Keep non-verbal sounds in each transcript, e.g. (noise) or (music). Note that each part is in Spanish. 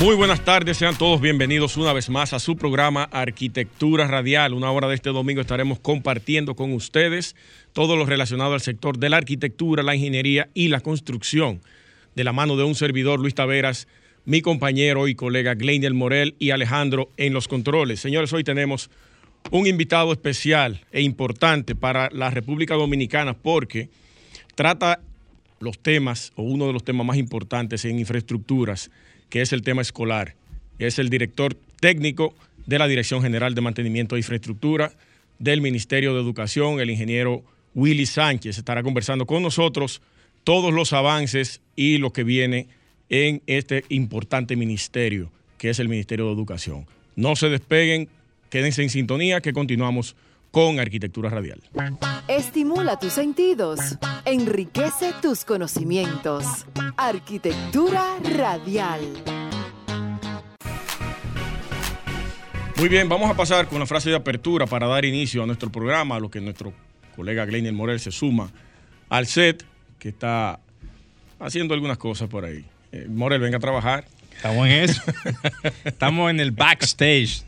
Muy buenas tardes, sean todos bienvenidos una vez más a su programa Arquitectura Radial. Una hora de este domingo estaremos compartiendo con ustedes todo lo relacionado al sector de la arquitectura, la ingeniería y la construcción. De la mano de un servidor, Luis Taveras, mi compañero y colega Gleinier Morel y Alejandro en los controles. Señores, hoy tenemos un invitado especial e importante para la República Dominicana porque trata los temas o uno de los temas más importantes en infraestructuras que es el tema escolar. Es el director técnico de la Dirección General de Mantenimiento de Infraestructura del Ministerio de Educación, el ingeniero Willy Sánchez. Estará conversando con nosotros todos los avances y lo que viene en este importante ministerio, que es el Ministerio de Educación. No se despeguen, quédense en sintonía, que continuamos con Arquitectura Radial. Estimula tus sentidos, enriquece tus conocimientos. Arquitectura Radial. Muy bien, vamos a pasar con la frase de apertura para dar inicio a nuestro programa, a lo que nuestro colega Gleiner Morel se suma al set, que está haciendo algunas cosas por ahí. Eh, Morel, venga a trabajar. Estamos en eso. (laughs) Estamos en el backstage.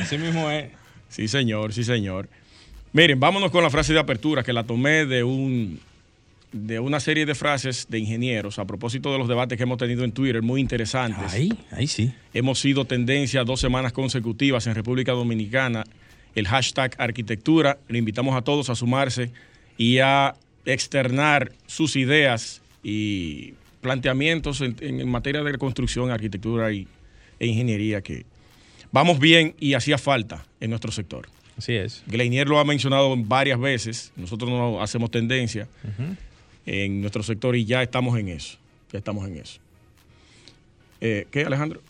Así mismo es. Sí, señor, sí, señor. Miren, vámonos con la frase de apertura que la tomé de un de una serie de frases de ingenieros a propósito de los debates que hemos tenido en Twitter, muy interesantes. Ahí, ahí sí. Hemos sido tendencia dos semanas consecutivas en República Dominicana. El hashtag arquitectura. Le invitamos a todos a sumarse y a externar sus ideas y planteamientos en, en materia de construcción, arquitectura y, e ingeniería que vamos bien y hacía falta en nuestro sector. Así es. Gleinier lo ha mencionado varias veces. Nosotros no hacemos tendencia en nuestro sector y ya estamos en eso. Ya estamos en eso. Eh, ¿Qué, Alejandro?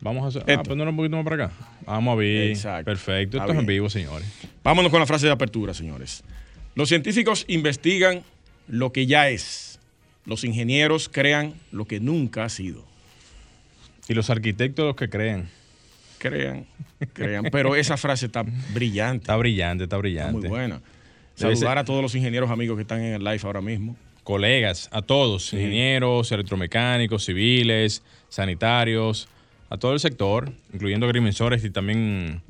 Vamos a hacer. Ah, no un poquito más para acá. Vamos a ver. Exacto. Perfecto. Esto es en vivo, señores. Vámonos con la frase de apertura, señores. Los científicos investigan lo que ya es. Los ingenieros crean lo que nunca ha sido. Y los arquitectos los que creen. Crean, crean. Pero esa frase está brillante. Está brillante, está Está brillante. muy buena. Saludar a todos los ingenieros amigos que están en el live ahora mismo. Colegas, a todos, ingenieros, electromecánicos, civiles, sanitarios, a todo el sector, incluyendo agrimensores y también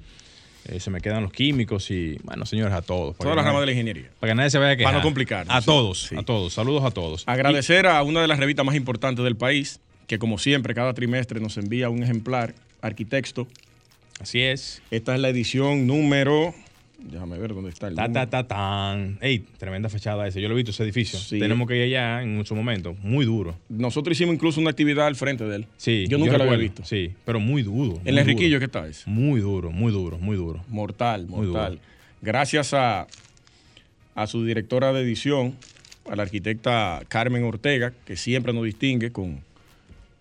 eh, se me quedan los químicos y, bueno, señores, a todos. Todas las ramas de la ingeniería. Para que nadie se vaya a quejar. Para no complicarnos, A todos, Sí. a todos. Saludos a todos. Agradecer a una de las revistas más importantes del país, que como siempre, cada trimestre nos envía un ejemplar, Arquitecto. Así es. Esta es la edición número. Déjame ver dónde está el. Ta, ta, ta, tan. Ey, tremenda fachada ese. Yo lo he visto ese edificio. Sí. Tenemos que ir allá en su momento. Muy duro. Nosotros hicimos incluso una actividad al frente de él. Sí. Yo nunca lo había visto. Sí, pero muy duro. Muy el Enriquillo, duro. ¿qué tal es? Muy duro, muy duro, muy duro. Mortal, mortal. duro. Gracias a, a su directora de edición, a la arquitecta Carmen Ortega, que siempre nos distingue con,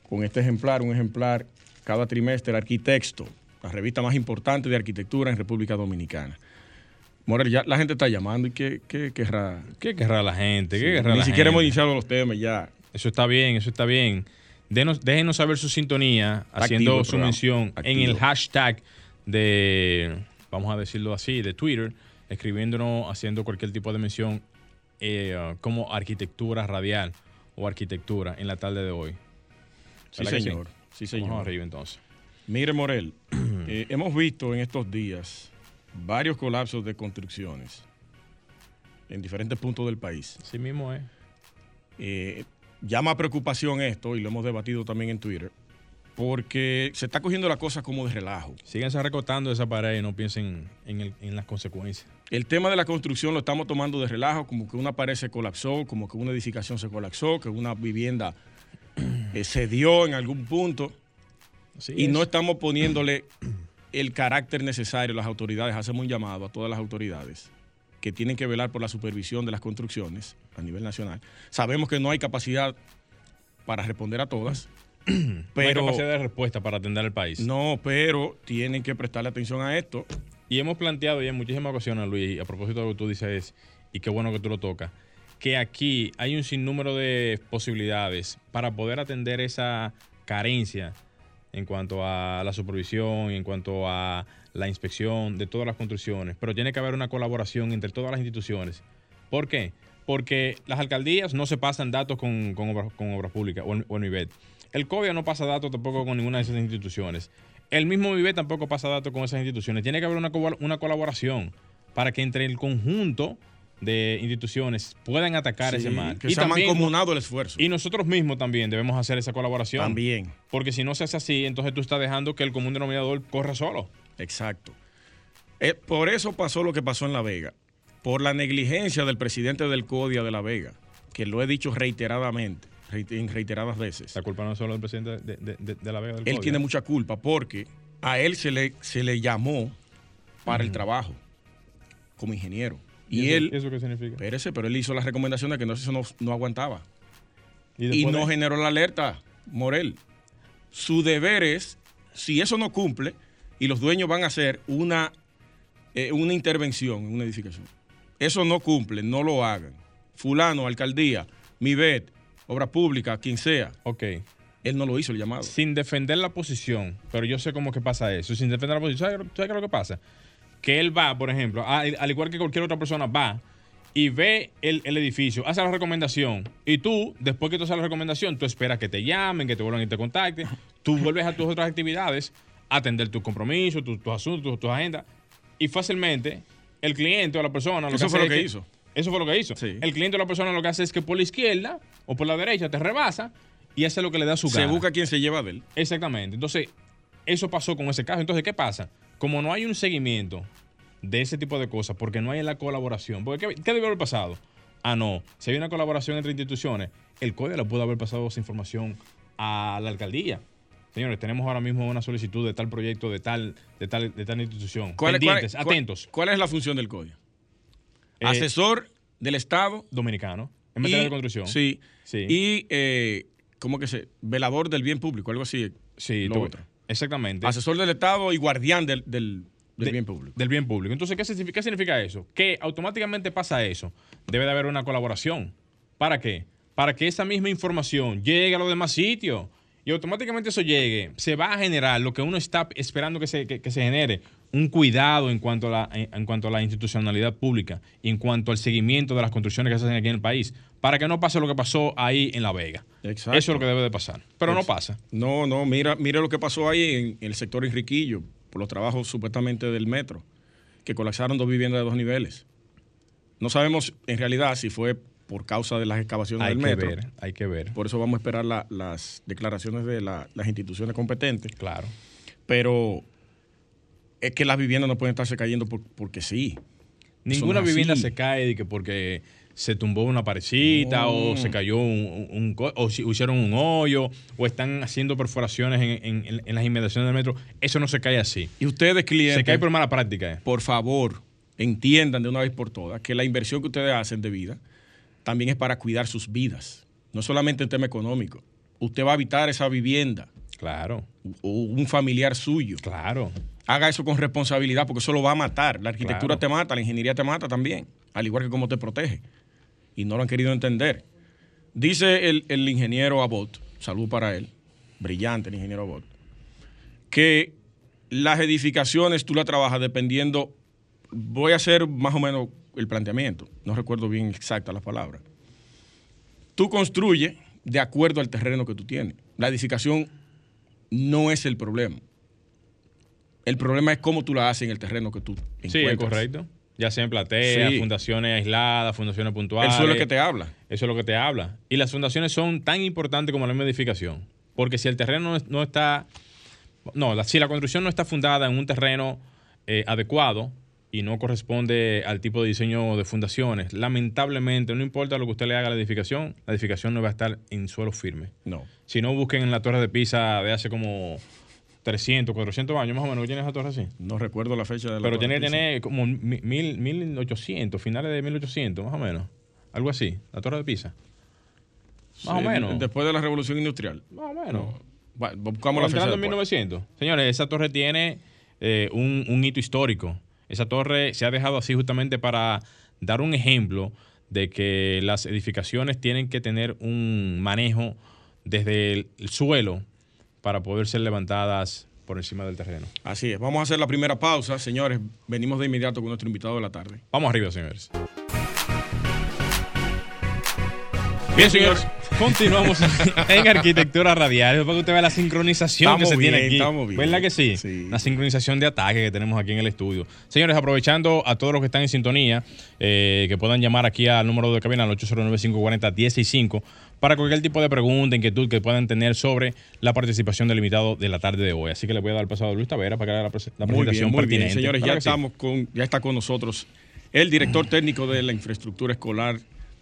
con este ejemplar, un ejemplar cada trimestre, Arquitecto, la revista más importante de arquitectura en República Dominicana. Morel, ya la gente está llamando y qué, qué querrá. ¿Qué querrá la gente? ¿Qué Sí, querrá Ni la siquiera hemos iniciado los temas ya. Eso está bien, eso está bien. Denos, déjenos saber su sintonía haciendo activo su mención en el hashtag de, vamos a decirlo así, de Twitter, escribiéndonos, haciendo cualquier tipo de mención eh, como arquitectura radial o arquitectura en la tarde de hoy. Sí, ¿Verdad que señor. Sí, Vamos señor. arriba entonces. Mire, Morel, (clears throat) eh, hemos visto en estos días varios colapsos de construcciones en diferentes puntos del país. Así mismo es. Eh, llama a preocupación esto, y lo hemos debatido también en Twitter, porque se está cogiendo la cosa como de relajo. Síganse recortando esa pared y no piensen en, el- en las consecuencias. El tema de la construcción lo estamos tomando de relajo, como que una pared se colapsó, como que una edificación se colapsó, que una vivienda (clears throat) eh, se dio en algún punto. Así y es. no estamos poniéndole el carácter necesario. Las autoridades, hacemos un llamado a todas las autoridades que tienen que velar por la supervisión de las construcciones a nivel nacional. Sabemos que no hay capacidad para responder a todas, (clears throat) No hay pero capacidad de respuesta para atender al país. no, pero tienen que prestarle atención a esto Y hemos planteado ya en muchísimas ocasiones, Luis, a propósito de lo que tú dices, y qué bueno que tú lo tocas, que aquí hay un sinnúmero de posibilidades para poder atender esa carencia en cuanto a la supervisión y en cuanto a la inspección de todas las construcciones, pero tiene que haber una colaboración entre todas las instituciones. ¿Por qué? Porque las alcaldías no se pasan datos con, obras públicas o, el MIBET. El COBIA no pasa datos tampoco con ninguna de esas instituciones. El mismo MIBET tampoco pasa datos con esas instituciones. Tiene que haber una colaboración para que entre el conjunto de instituciones puedan atacar ese mal. Que y se ha mancomunado el esfuerzo. Y nosotros mismos también debemos hacer esa colaboración. También. Porque si no se hace así, entonces tú estás dejando que el común denominador corra solo. Exacto. Eh, por eso pasó lo que pasó en La Vega. Por la negligencia del presidente del CODIA de La Vega, que lo he dicho reiteradamente, en reiteradas veces. La culpa no es solo del presidente de, de, La Vega. Del él tiene mucha culpa porque a él se le, se le llamó para el trabajo como ingeniero y, él. ¿Eso qué significa? Espérese, pero él hizo la recomendación de que no, eso no, aguantaba. Y, no generó la alerta, Morel. Su deber es, si eso no cumple, y los dueños van a hacer una, eh, una intervención en una edificación. Eso no cumple, no lo hagan. Fulano, alcaldía, MIBET, obra pública, quien sea. Ok. Él no lo hizo el llamado. Sin defender la posición, pero yo sé cómo que pasa eso. Sin defender la posición, ¿sabes, qué es lo que pasa? Que él va, por ejemplo, al igual que cualquier otra persona, va y ve el, edificio, hace la recomendación y tú, después que tú haces la recomendación, tú esperas que te llamen, que te vuelvan y te contacten, tú vuelves a tus otras actividades, atender tus compromisos, tus, asuntos, tus, agendas y fácilmente el cliente o la persona... Lo eso fue lo que, hizo. Eso fue lo que hizo. El cliente o la persona lo que hace es que por la izquierda o por la derecha te rebasa y hace lo que le da su gana. Se busca quien se lleva de él. Exactamente. Entonces, eso pasó con ese caso. Entonces, ¿qué pasa? Como no hay un seguimiento de ese tipo de cosas, porque no hay la colaboración, porque ¿qué, qué haber pasado? Ah, no, si hay una colaboración entre instituciones, el CODE le pudo haber pasado esa información a la alcaldía. Señores, tenemos ahora mismo una solicitud de tal proyecto, de tal, de tal, de tal institución. Pendientes, atentos. ¿Cuál es la función del CODE? Eh, Asesor del Estado. Dominicano, en materia de construcción. Sí. sí. Y, eh, ¿cómo que se? Velador del bien público, algo así. Sí, lo otro. Exactamente. Asesor del Estado y guardián del, bien público. Del bien público. Entonces, ¿qué significa, ¿qué significa eso? Que automáticamente pasa eso. Debe de haber una colaboración. ¿Para qué? Para que esa misma información llegue a los demás sitios y automáticamente eso llegue, se va a generar lo que uno está esperando que se, se genere, un cuidado en cuanto, a la, en, cuanto a la institucionalidad pública y en cuanto al seguimiento de las construcciones que se hacen aquí en el país, para que no pase lo que pasó ahí en La Vega. Exacto. Eso es lo que debe de pasar, pero no pasa. No, no, mira, mira lo que pasó ahí en, el sector Enriquillo, por los trabajos supuestamente del metro, que colapsaron dos viviendas de dos niveles. No sabemos en realidad si fue por causa de las excavaciones hay del que metro. Ver, hay que ver. Por eso vamos a esperar las declaraciones de las instituciones competentes. Claro. Pero es que las viviendas no pueden estarse cayendo porque sí. Ninguna vivienda se cae que porque se tumbó una parecita o se cayó un, o hicieron un hoyo o están haciendo perforaciones en, las inmediaciones del metro. Eso no se cae así. Y ustedes, clientes. Se cae por mala práctica. Por favor, entiendan de una vez por todas que la inversión que ustedes hacen de vida también es para cuidar sus vidas. No solamente en tema económico. Usted va a habitar esa vivienda. Claro. O un familiar suyo. Claro. Haga eso con responsabilidad porque eso lo va a matar. La arquitectura te mata, la ingeniería te mata también. Al igual que cómo te protege. Y no lo han querido entender. Dice el, ingeniero Abbott, salud para él, brillante el ingeniero Abbott, que las edificaciones tú las trabajas dependiendo, voy a hacer más o menos el planteamiento, no recuerdo bien exacta la palabra. Tú construyes de acuerdo al terreno que tú tienes. La edificación no es el problema. El problema es cómo tú la haces en el terreno que tú encuentras. Sí, es correcto. Ya sea en platea, fundaciones aisladas, fundaciones puntuales. Eso es lo que te habla. Eso es lo que te habla. Y las fundaciones son tan importantes como la misma edificación. Porque si el terreno no, está... No, si la construcción no está fundada en un terreno eh, adecuado, y no corresponde al tipo de diseño de fundaciones, lamentablemente, no importa lo que usted le haga a la edificación, la edificación no va a estar en suelo firme. No. Si no, busquen en la torre de Pisa de hace como 300, 400 años más o menos. ¿Tiene esa torre así? No recuerdo la fecha de la Pero tiene que tener como 1800, finales de 1800, más o menos. Algo así, la torre de Pisa. Más o menos. Después de la revolución industrial. Más o menos. Bueno, buscamos la fecha. en 1900. Señores, esa torre tiene eh, un hito histórico Esa torre se ha dejado así justamente para dar un ejemplo de que las edificaciones tienen que tener un manejo desde el suelo para poder ser levantadas por encima del terreno. Así es. Vamos a hacer la primera pausa, señores. Venimos de inmediato con nuestro invitado de la tarde. Vamos arriba, señores. Bien, señores. Continuamos en arquitectura radial. Para que usted vea la sincronización que se tiene aquí. Estamos bien. ¿Verdad que sí? Sí. La sincronización de ataque que tenemos aquí en el estudio. Señores, aprovechando a todos los que están en sintonía, eh, que puedan llamar aquí al número de cabina al 809-540-165 para cualquier tipo de pregunta, inquietud que puedan tener sobre la participación del invitado de la tarde de hoy. Así que le voy a dar el pasado a Luis Tavera para que haga la, prese- la Muy bien, presentación muy bien. pertinente. Señores, ya estamos con, ya está con nosotros el director técnico de la infraestructura escolar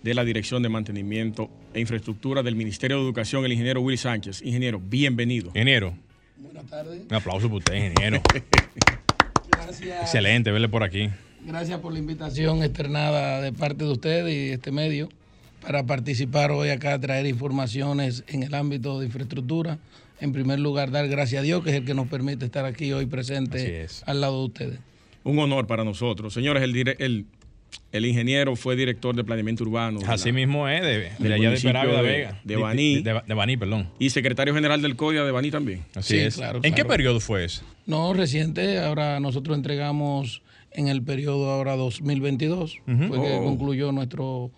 de la Dirección de Mantenimiento e Infraestructura del Ministerio de Educación, el ingeniero Willy Sánchez. Ingeniero, bienvenido. Ingeniero, Buenas tardes. un aplauso para usted, ingeniero. Gracias. Excelente verle por aquí. Gracias por la invitación externada de parte de ustedes y este medio para participar hoy acá, traer informaciones en el ámbito de infraestructura. En primer lugar, dar gracias a Dios, que es el que nos permite estar aquí hoy presente es. al lado de ustedes. Un honor para nosotros. Señores, el, dire- el, el ingeniero fue director de planeamiento urbano. de la- Así mismo es, de, de del allá de Peravia de, de- Vega. de Baní. De, de- de Baní, perdón. Y secretario general del CODIA de Baní también. Así Sí, es. claro, ¿En qué periodo fue eso? No, reciente, ahora nosotros entregamos en el periodo ahora 2022, fue que Oh. concluyó nuestro,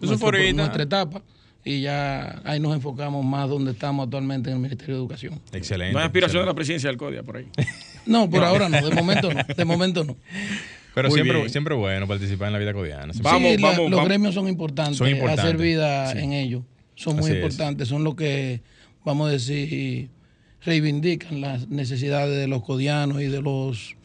Eso nuestro- nuestra etapa y ya ahí nos enfocamos más donde estamos actualmente en el Ministerio de Educación. Excelente. No hay aspiración de la presidencia del CODIA por ahí. (laughs) No, por ahora no, de momento no, de momento no. (laughs) Pero Muy siempre, bien. siempre bueno participar en la vida cotidiana. Vamos, sí, la- vamos, los vamos. gremios son importantes, Son importantes, hacer vida en ellos, son muy Así es. importantes, son los que, vamos a decir, reivindican las necesidades de los codianos y de los, de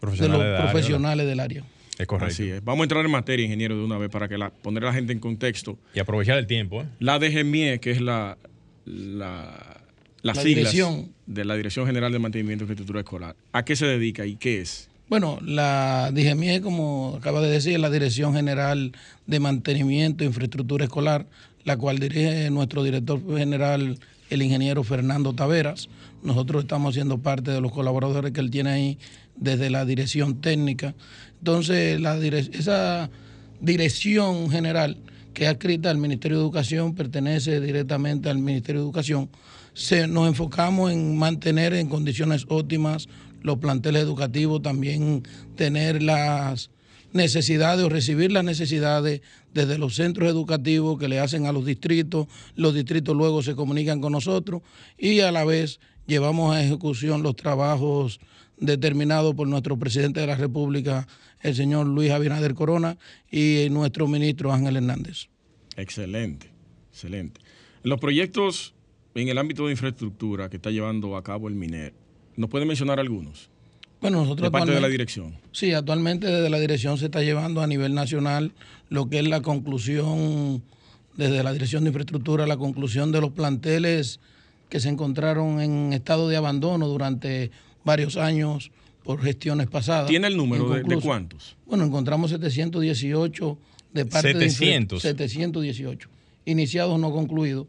Profesionales los del área, profesionales del área. ¿verdad? Es correcto. Así es. Vamos a entrar en materia, ingeniero, de una vez para que la, poner a la gente en contexto. Y aprovechar el tiempo. ¿eh? La DGMIE, que es la, la, las La siglas dirección. de la Dirección General de Mantenimiento e Infraestructura Escolar, ¿a qué se dedica y qué es? Bueno, la DGMIE, como acaba de decir, es la Dirección General de Mantenimiento e Infraestructura Escolar, la cual dirige nuestro director general, el ingeniero Fernando Taveras. Nosotros estamos siendo parte de los colaboradores que él tiene ahí desde la dirección técnica. Entonces, la esa dirección general que es adscrita al Ministerio de Educación pertenece directamente al Ministerio de Educación. Se, nos enfocamos en mantener en condiciones óptimas los planteles educativos, también tener las necesidades o recibir las necesidades desde los centros educativos que le hacen a los distritos, los distritos luego se comunican con nosotros y a la vez llevamos a ejecución los trabajos determinados por nuestro presidente de la República, el señor Luis Abinader Corona, y nuestro ministro Ángel Hernández. Excelente, excelente. Los proyectos en el ámbito de infraestructura que está llevando a cabo el MINER, ¿nos puede mencionar algunos? Bueno, nosotros De parte de la dirección. Sí, actualmente desde la dirección se está llevando a nivel nacional lo que es la conclusión, desde la dirección de infraestructura, la conclusión de los planteles que se encontraron en estado de abandono durante varios años por gestiones pasadas. ¿Tiene el número de, cuántos? Bueno, encontramos 718 de parte 700. de infra- 718 iniciados no concluidos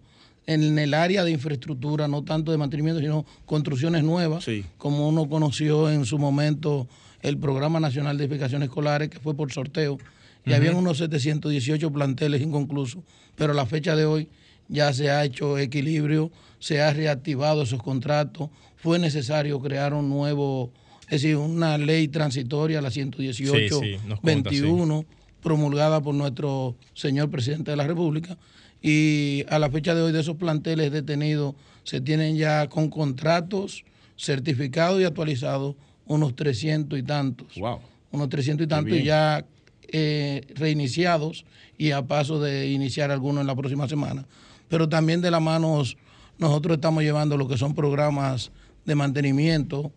en el área de infraestructura, no tanto de mantenimiento, sino construcciones nuevas, Sí. como uno conoció en su momento el Programa Nacional de Edificaciones Escolares, que fue por sorteo, y habían unos 718 planteles inconclusos, pero a la fecha de hoy ya se ha hecho equilibrio, se ha reactivado esos contratos, fue necesario crear un nuevo, es decir, una ley transitoria, la 118 Sí, sí, nos conta, sí. 21, promulgada por nuestro señor presidente de la República. Y a la fecha de hoy de esos planteles detenidos se tienen ya con contratos certificados y actualizados unos 300 y tantos. Wow. Unos 300 y tantos ya eh, reiniciados y a paso de iniciar algunos en la próxima semana. Pero también de la mano nosotros estamos llevando lo que son programas de mantenimiento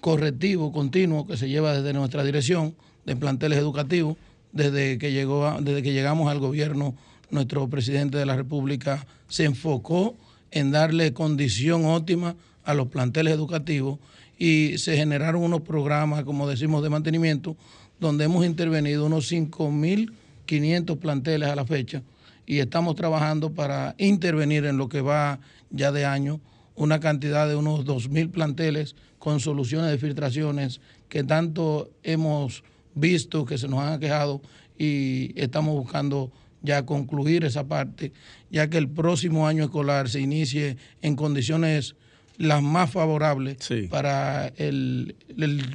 correctivo continuo que se lleva desde nuestra dirección de planteles educativos desde que llegó a- desde que llegamos al gobierno nuestro presidente de la República se enfocó en darle condición óptima a los planteles educativos y se generaron unos programas como decimos de mantenimiento donde hemos intervenido unos 5.500 planteles a la fecha y estamos trabajando para intervenir en lo que va ya de año una cantidad de unos 2.000 planteles con soluciones de filtraciones que tanto hemos visto, que se nos han quejado y estamos buscando ya concluir esa parte, ya que el próximo año escolar se inicie en condiciones las más favorables para el,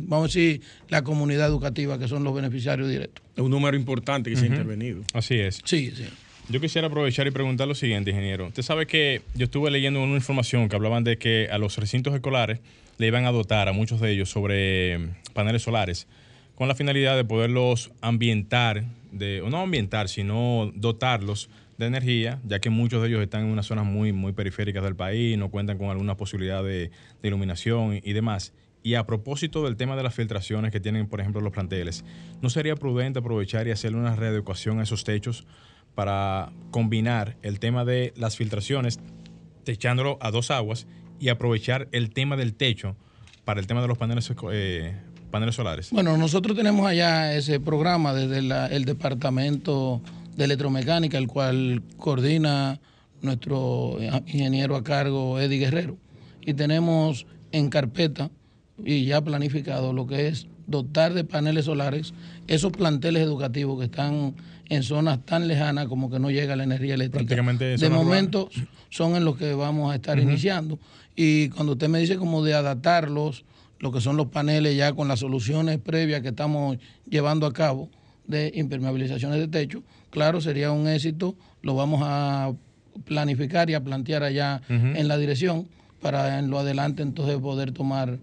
vamos a decir, la comunidad educativa, que son los beneficiarios directos. Es un número importante que se ha intervenido. Así es. Sí, sí. Yo quisiera aprovechar y preguntar lo siguiente, ingeniero. Usted sabe que yo estuve leyendo una información que hablaban de que a los recintos escolares le iban a dotar a muchos de ellos sobre paneles solares con la finalidad de poderlos ambientar, de, no ambientar, sino dotarlos de energía, ya que muchos de ellos están en unas zonas muy, muy periféricas del país, no cuentan con alguna posibilidad de, iluminación y, demás. Y a propósito del tema de las filtraciones que tienen, por ejemplo, los planteles, ¿no sería prudente aprovechar y hacerle una readecuación a esos techos para combinar el tema de las filtraciones, techándolo a dos aguas, y aprovechar el tema del techo para el tema de los paneles, eh, paneles solares? Bueno, nosotros tenemos allá ese programa desde el departamento de electromecánica, el cual coordina nuestro ingeniero a cargo Eddie Guerrero. Y tenemos en carpeta y ya planificado lo que es dotar de paneles solares esos planteles educativos que están en zonas tan lejanas como que no llega la energía eléctrica. de momento son en los que vamos a estar iniciando. Y cuando usted me dice como de adaptarlos, lo que son los paneles ya con las soluciones previas que estamos llevando a cabo de impermeabilizaciones de techo, claro, sería un éxito, lo vamos a planificar y a plantear allá en la dirección para en lo adelante entonces poder tomar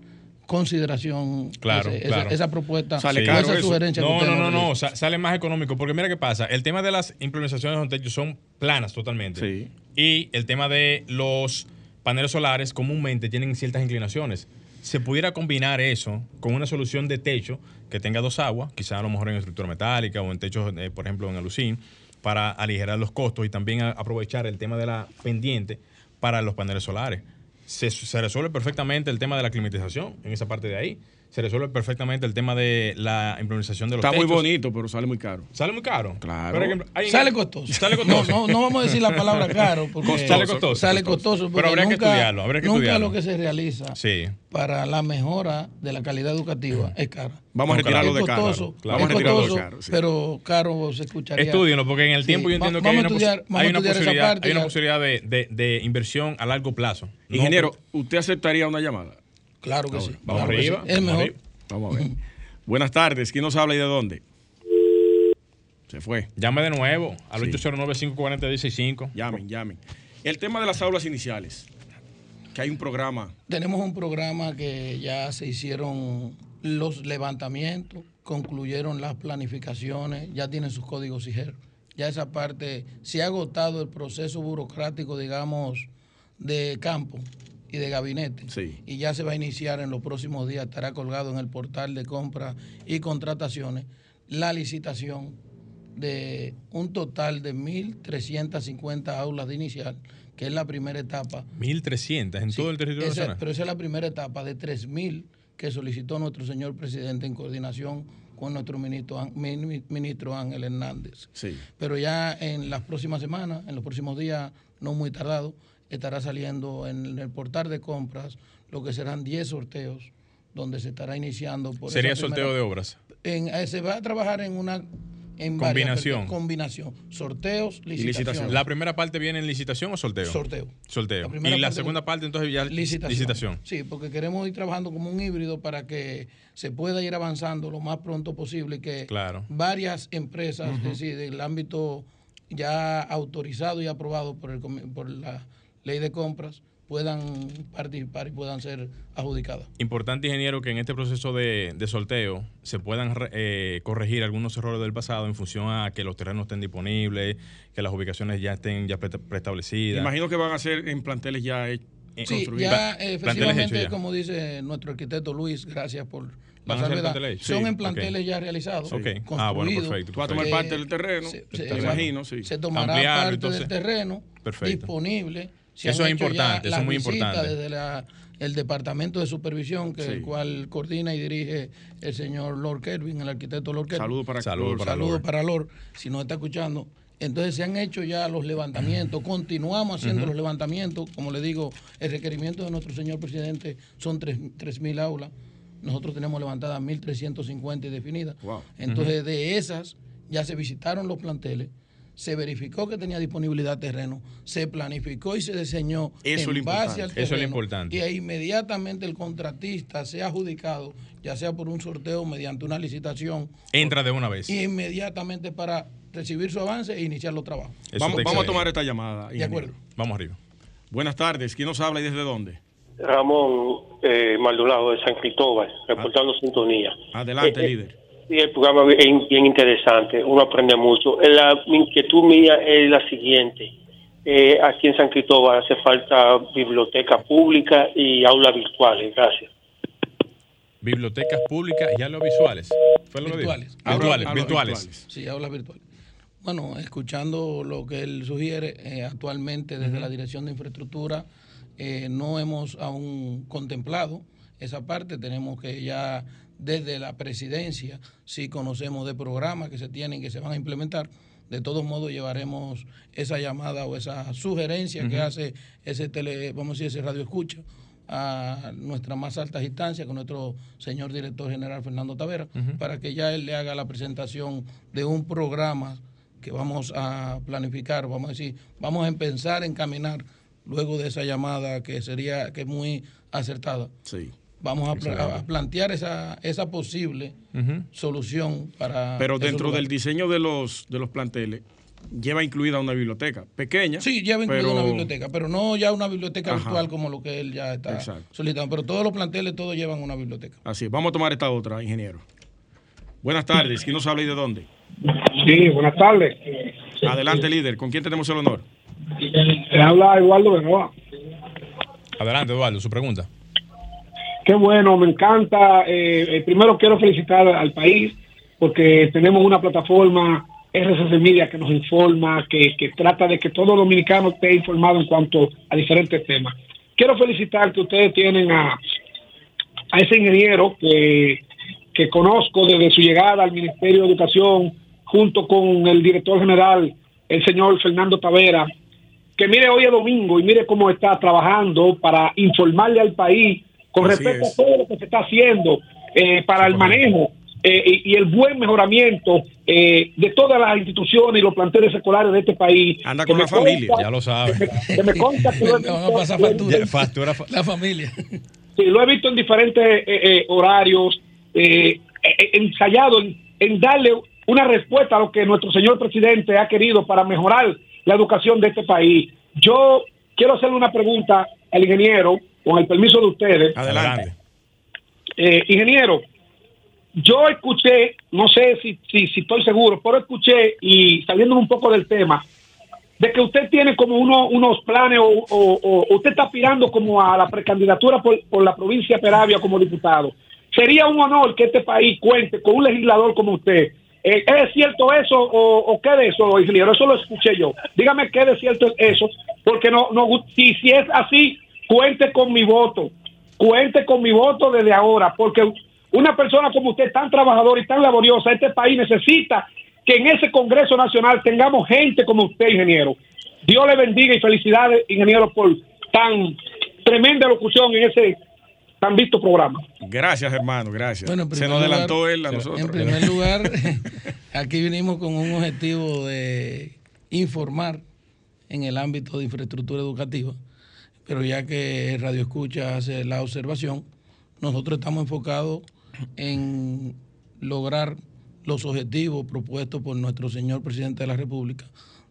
consideración claro, Esa, propuesta, sale esa sugerencia. No, no, no, no, sale más económico, porque mira qué pasa, el tema de las implementaciones de un techo son planas totalmente. Sí. Y el tema de los paneles solares comúnmente tienen ciertas inclinaciones. Se pudiera combinar eso con una solución de techo que tenga dos aguas, quizás a lo mejor en estructura metálica o en techos, eh, por ejemplo, en alucín, para aligerar los costos y también aprovechar el tema de la pendiente para los paneles solares. Se, se, resuelve perfectamente el tema de la climatización en esa parte de ahí se resuelve perfectamente el tema de la implementación de los Está muy bonito, pero sale muy caro. ¿Sale muy caro? Claro. sale costoso. Sale costoso. No, no, vamos a decir la palabra (laughs) caro. Porque sale costoso. Sale costoso. pero habría que estudiarlo. Habría que nunca lo que se realiza para la mejora de la calidad educativa es caro. Vamos a retirarlo de caro. Vamos a retirarlo de caro. Pero caro se escucharía. Estudienlo, porque en el tiempo yo entiendo que hay una, hay una posibilidad, hay una posibilidad de, de, de, inversión a largo plazo. Ingeniero, ¿usted aceptaría una llamada? Claro que sí. Vamos arriba. Es mejor. Vamos a ver. (laughs) Buenas tardes. ¿Quién nos habla y de dónde? Se fue. Llame de nuevo al 809-540-165. Llamen, llamen. El tema de las aulas iniciales. Que hay un programa. Tenemos un programa que ya se hicieron los levantamientos, concluyeron las planificaciones, ya tienen sus códigos IGER. Ya esa parte, se ha agotado el proceso burocrático, digamos, de campo y de gabinete. Y ya se va a iniciar en los próximos días, estará colgado en el portal de compra y contrataciones la licitación de un total de 1.350 aulas de inicial, que es la primera etapa. 1.300 en todo el territorio nacional. Pero esa es la primera etapa de 3.000 que solicitó nuestro señor presidente en coordinación con nuestro ministro, ministro Ángel Hernández. Sí. Pero ya en las próximas semanas, en los próximos días, no muy tardado, estará saliendo en el portal de compras lo que serán 10 sorteos donde se estará iniciando por sería sorteo de obras. En, eh, se va a trabajar en una en combinación. combinación. Sorteos licitación. la primera parte viene en licitación o sorteo sorteo. Sorteo. Y la segunda parte entonces ya licitación. licitación. Sí porque queremos ir trabajando como un híbrido para que se pueda ir avanzando lo más pronto posible y que varias empresas es decir del ámbito ya autorizado y aprobado por el por la ley de compras puedan participar y puedan ser adjudicadas. Importante, ingeniero, que en este proceso de, sorteo se puedan eh, corregir algunos errores del pasado en función a que los terrenos estén disponibles, que las ubicaciones ya estén ya preestablecidas. Imagino que van a ser en planteles ya hechos. Sí, ya efectivamente, como dice nuestro arquitecto Luis, gracias por la salvedad, son en planteles ya realizados, okay. Ah, bueno, perfecto. Va a tomar parte del terreno, se, imagino, sí. Se tomará parte del terreno disponible eso es importante, eso es muy importante. Desde el Departamento de Supervisión, que el cual coordina y dirige el señor Lord Kelvin, el arquitecto Lord Kelvin. Saludos para, Salud Lord. Saludos para Lord, si nos está escuchando. Entonces se han hecho ya los levantamientos, continuamos haciendo los levantamientos, como le digo, el requerimiento de nuestro señor presidente son 3.000 aulas nosotros tenemos levantadas 1.350 y definidas. Wow. Entonces, de esas ya se visitaron los planteles, se verificó que tenía disponibilidad de terreno, se planificó y se diseñó Eso es lo en base importante. al Eso es lo terreno, importante. Y inmediatamente el contratista sea adjudicado, ya sea por un sorteo mediante una licitación, Entra de una vez. y inmediatamente para recibir su avance e iniciar los trabajos. Eso Vamos, vamos a tomar esta llamada. De acuerdo. Vamos arriba. Buenas tardes. ¿Quién nos habla y desde dónde? Ramón eh, Maldonado de San Cristóbal, reportando sintonía. Adelante, Eh, eh, líder. Sí, el programa es bien, interesante, uno aprende mucho. Eh, La, mi inquietud mía es la siguiente. Eh, aquí en San Cristóbal hace falta biblioteca pública y aulas virtuales. Gracias. Bibliotecas públicas y audiovisuales. ¿Fue lo que dijo? Virtuales. Virtuales, virtuales. Sí, aulas virtuales. Bueno, escuchando lo que él sugiere, eh, actualmente desde la Dirección de Infraestructura eh, no hemos aún contemplado esa parte. Tenemos que ya desde la presidencia sí conocemos de programas que se tienen, que se van a implementar. De todos modos, llevaremos esa llamada o esa sugerencia que hace ese tele, vamos a decir, ese radio escucha a nuestras más altas instancias con nuestro señor director general Fernando Tavera para que ya él le haga la presentación de un programa que vamos a planificar, vamos a decir, vamos a empezar a encaminar luego de esa llamada que sería que es muy acertada. Sí. Vamos a, pla- a plantear esa, esa posible solución para... Pero dentro del diseño de los, de los planteles, lleva incluida una biblioteca pequeña. Sí, lleva incluida pero- una biblioteca, pero no ya una biblioteca Ajá. virtual como lo que él ya está Exacto. solicitando. Pero todos los planteles, todos llevan una biblioteca. Así es. Vamos a tomar esta otra, ingeniero. Buenas tardes. ¿Quién nos habla y de dónde? Sí, buenas tardes. Adelante, líder. ¿Con quién tenemos el honor? Te habla Eduardo Benoa. Adelante, Eduardo, su pregunta. Qué bueno, me encanta. Eh, eh, primero quiero felicitar al país porque tenemos una plataforma RCC Media que nos informa, que, trata de que todo dominicano esté informado en cuanto a diferentes temas. Quiero felicitar que ustedes tienen a, a ese ingeniero que, que conozco desde su llegada al Ministerio de Educación junto con el director general, el señor Fernando Tavera, que mire hoy es domingo y mire cómo está trabajando para informarle al país con Así respecto es. a todo lo que se está haciendo eh, para el manejo eh, y, y el buen mejoramiento eh, de todas las instituciones y los planteles escolares de este país. Anda con la familia. consta- Ya lo sabe. Que me consta que lo he Me van a visto- pasar lo he factura. Factura. fa- La familia. Sí, lo he visto en diferentes eh, eh, horarios, eh, eh, ensayado en, en darle una respuesta a lo que nuestro señor presidente ha querido para mejorar la educación de este país. Yo quiero hacerle una pregunta al ingeniero, con el permiso de ustedes. Adelante. Eh, ingeniero, yo escuché, no sé si, si, si estoy seguro, pero escuché y saliendo un poco del tema, de que usted tiene como uno, unos planes o, o- o usted está aspirando como a la precandidatura por, por la provincia de Peravia como diputado. Sería un honor que este país cuente con un legislador como usted. Eh, ¿Es cierto eso o, o qué de eso, ingeniero? Eso lo escuché yo. Dígame qué de cierto es eso, porque no, no si, si es así, cuente con mi voto. Cuente con mi voto desde ahora, porque una persona como usted, tan trabajadora y tan laboriosa, este país necesita que en ese Congreso Nacional tengamos gente como usted, ingeniero. Dios le bendiga y felicidades, ingeniero, por tan tremenda locución en ese tan visto programa. Gracias, hermano. Gracias. Bueno, en Se nos adelantó lugar- él a nosotros. En primer (laughs) lugar, (laughs) aquí vinimos con un objetivo de informar en el ámbito de infraestructura educativa, pero ya que Radio Escucha hace la observación, nosotros estamos enfocados en lograr los objetivos propuestos por nuestro señor presidente de la República,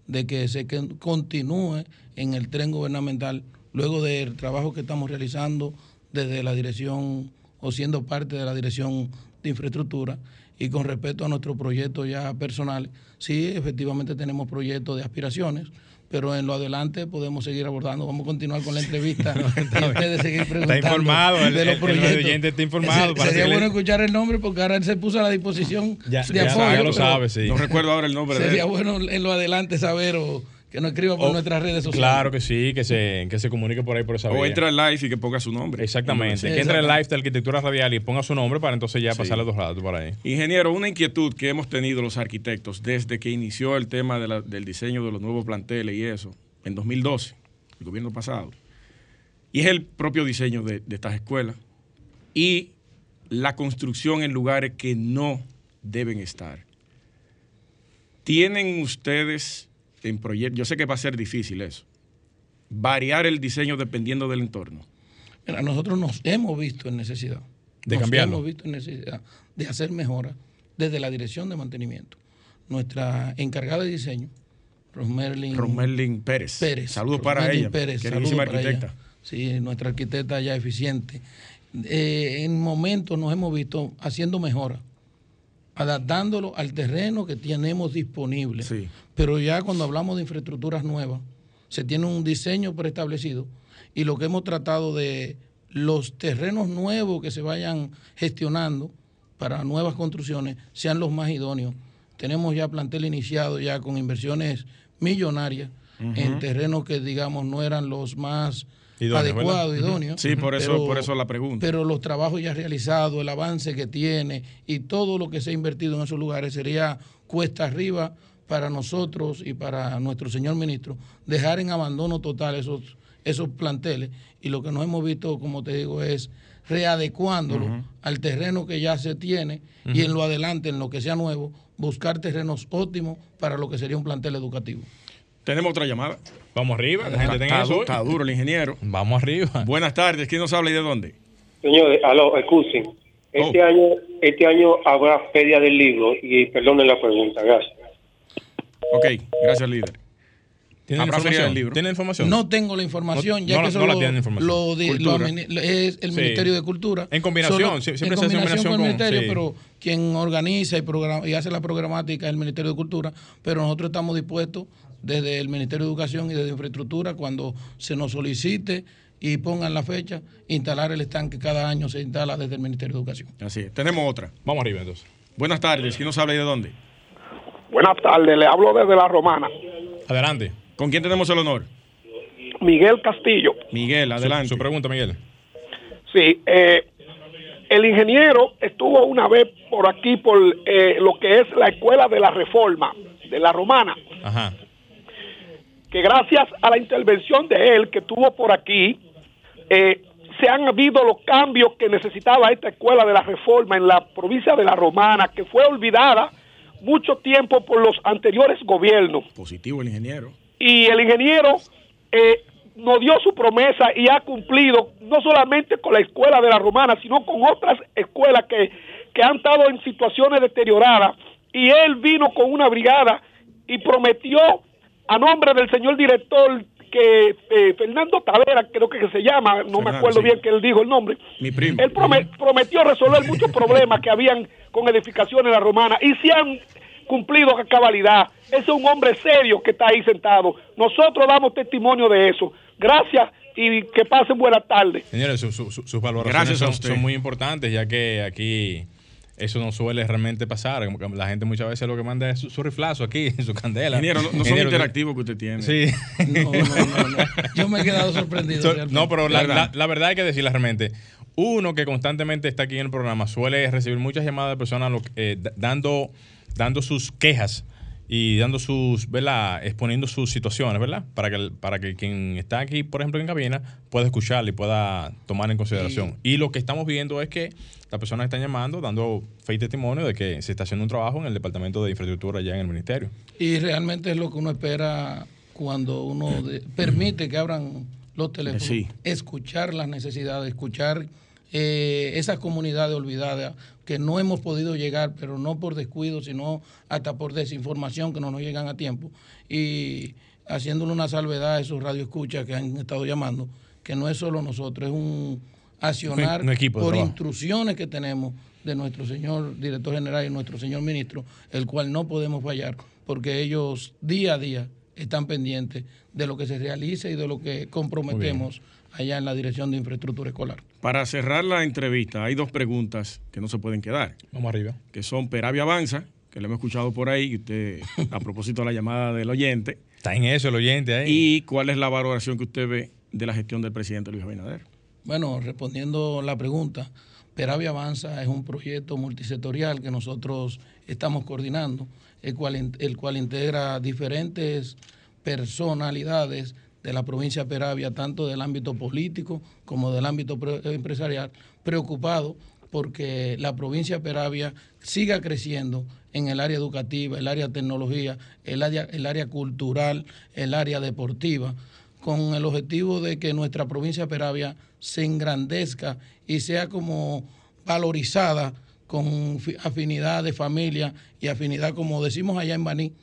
de que se continúe en el tren gubernamental luego del trabajo que estamos realizando desde la dirección o siendo parte de la dirección de infraestructura. Y con respecto a nuestros proyectos ya personales, sí, efectivamente tenemos proyectos de aspiraciones, pero en lo adelante podemos seguir abordando. Vamos a continuar con la entrevista (laughs) y ustedes seguir preguntando informado, el- de los el- el proyectos. radio oyente está informado Se- para Sería le- bueno escuchar el nombre porque ahora él se puso a la disposición Ya, de ya, apoyo. ya lo sabe, sí. No recuerdo ahora el nombre de Sería él. bueno en lo adelante saber o que nos escriba por O- nuestras redes sociales. Claro que sí, que se, que se comunique por ahí por esa O vía. entra al live y que ponga su nombre. Exactamente. Sí, que entre el exactamente. live de arquitectura radial y ponga su nombre para entonces ya Sí. pasarle dos ratos por ahí. Ingeniero, una inquietud que hemos tenido los arquitectos desde que inició el tema de la- del diseño de los nuevos planteles y eso, en 2012, el gobierno pasado, y es el propio diseño de, de estas escuelas y la construcción en lugares que no deben estar. ¿Tienen ustedes en proyecto, yo sé que va a ser difícil eso, variar el diseño dependiendo del entorno? Mira, nosotros nos hemos visto en necesidad. De nos cambiarlo. hemos visto en necesidad de hacer mejoras desde la dirección de mantenimiento. Nuestra encargada de diseño, Rosmerlin Romerlin Pérez. Pérez. Saludos para Rosmerlin ella, Pérez, queridísima saludos para arquitecta. ella. Sí, nuestra arquitecta ya eficiente. Eh, en momentos nos hemos visto haciendo mejoras, adaptándolo al terreno que tenemos disponible. Sí. Pero ya cuando hablamos de infraestructuras nuevas, se tiene un diseño preestablecido y lo que hemos tratado de los terrenos nuevos que se vayan gestionando para nuevas construcciones sean los más idóneos. Tenemos ya plantel iniciado ya con inversiones millonarias en terrenos que digamos no eran los más Idóneos, adecuados, ¿verdad? idóneos. Sí, por eso- por eso la pregunta. Pero los trabajos ya realizados, el avance que tiene y todo lo que se ha invertido en esos lugares sería cuesta arriba para nosotros y para nuestro señor ministro dejar en abandono total esos, esos planteles y lo que nos hemos visto, como te digo, es readecuándolo al terreno que ya se tiene y en lo adelante, en lo que sea nuevo, buscar terrenos óptimos para lo que sería un plantel educativo. Tenemos otra llamada. Vamos arriba, la gente Está, tenga eso. está duro el ingeniero. Vamos arriba. Buenas tardes, ¿quién nos habla y de dónde? Señores, aló, excusen. Este, Oh. año, este año habrá feria del libro y perdonen la pregunta, gracias. Ok, gracias líder. ¿Tienen información? del libro. ¿Tienen información? No tengo la información, No- ya no que eso no la tienen información. lo admini- es el Sí. Ministerio de Cultura. En combinación, sie- siempre en se hace combinación combinación con el Ministerio, sí. pero quien organiza y, programa, y hace la programática es el Ministerio de Cultura, pero nosotros estamos dispuestos desde el Ministerio de Educación y desde Infraestructura, cuando se nos solicite y pongan la fecha, instalar el stand que cada año se instala desde el Ministerio de Educación. Así es. Tenemos otra. Vamos arriba entonces. Buenas tardes, ¿quién nos habla y de dónde? Buenas tardes, le hablo desde La Romana. Adelante. ¿Con quién tenemos el honor? Miguel Castillo. Miguel, Su- adelante. Su, pregunta, Miguel. Sí, eh, el ingeniero estuvo una vez por aquí por eh, lo que es la Escuela de la Reforma de La Romana, Ajá. que gracias a la intervención de él que tuvo por aquí, eh, se han habido los cambios que necesitaba esta Escuela de la Reforma en la provincia de La Romana, que fue olvidada mucho tiempo por los anteriores gobiernos. Positivo el ingeniero. y el ingeniero eh, nos dio su promesa y ha cumplido no solamente con la escuela de la romana, sino con otras escuelas que, que han estado en situaciones deterioradas. Y él vino con una brigada y prometió a nombre del señor director que eh, Fernando Tavera, creo que se llama, no me acuerdo sí. bien que él dijo el nombre. Mi primo. Él prome- prometió resolver muchos problemas que habían con edificaciones de la romana y se han cumplido a cabalidad. Ese es un hombre serio que está ahí sentado. Nosotros damos testimonio de eso. Gracias y que pasen buenas tardes. Señores, su- su- su- sus valoraciones Gracias a son, usted. son muy importantes, ya que aquí eso no suele realmente pasar. Como que La gente muchas veces lo que manda es su, su riflazo aquí, (laughs) su candela. Ingeniero, no, no son Ingeniero, interactivos que usted tiene. Sí. No, no, no, no. Yo me he quedado sorprendido. So- no, pero la, ¿Verdad? la- la verdad hay que decirla realmente. Uno que constantemente está aquí en el programa suele recibir muchas llamadas de personas lo- eh, dando, dando sus quejas y dando sus, ¿verdad? Exponiendo sus situaciones, ¿verdad? Para que, para que quien está aquí, por ejemplo, en cabina, pueda escucharla y pueda tomar en consideración. Y lo que estamos viendo es que las personas están llamando, dando fe y testimonio de que se está haciendo un trabajo en el Departamento de Infraestructura ya en el Ministerio. Y realmente es lo que uno espera cuando uno de- permite que abran los teléfonos. Sí. Escuchar las necesidades, escuchar eh, esas comunidades olvidadas que no hemos podido llegar, pero no por descuido, sino hasta por desinformación que no nos llegan a tiempo. Y haciéndole una salvedad a esos radioescuchas que han estado llamando, que no es solo nosotros, es un accionar Un equipo de por trabajo. instrucciones que tenemos de nuestro señor director general y nuestro señor ministro, el cual no podemos fallar, porque ellos día a día están pendientes de lo que se realiza y de lo que comprometemos allá en la Dirección de Infraestructura Escolar. Para cerrar la entrevista, hay dos preguntas que no se pueden quedar, Vamos arriba. que son Peravia Avanza, que lo hemos escuchado por ahí, y usted, a propósito de la llamada del oyente, Está en eso el oyente ahí. y cuál es la valoración que usted ve de la gestión del presidente Luis Abinader. Bueno, respondiendo la pregunta, Peravia Avanza es un proyecto multisectorial que nosotros estamos coordinando, el cual, el cual integra diferentes personalidades de la provincia de Peravia, tanto del ámbito político como del ámbito pre- empresarial, preocupado porque la provincia de Peravia siga creciendo en el área educativa, el área de tecnología, el área, el área cultural, el área deportiva, con el objetivo de que nuestra provincia de Peravia se engrandezca y sea como valorizada con afinidad de familia y afinidad, como decimos allá en Baní,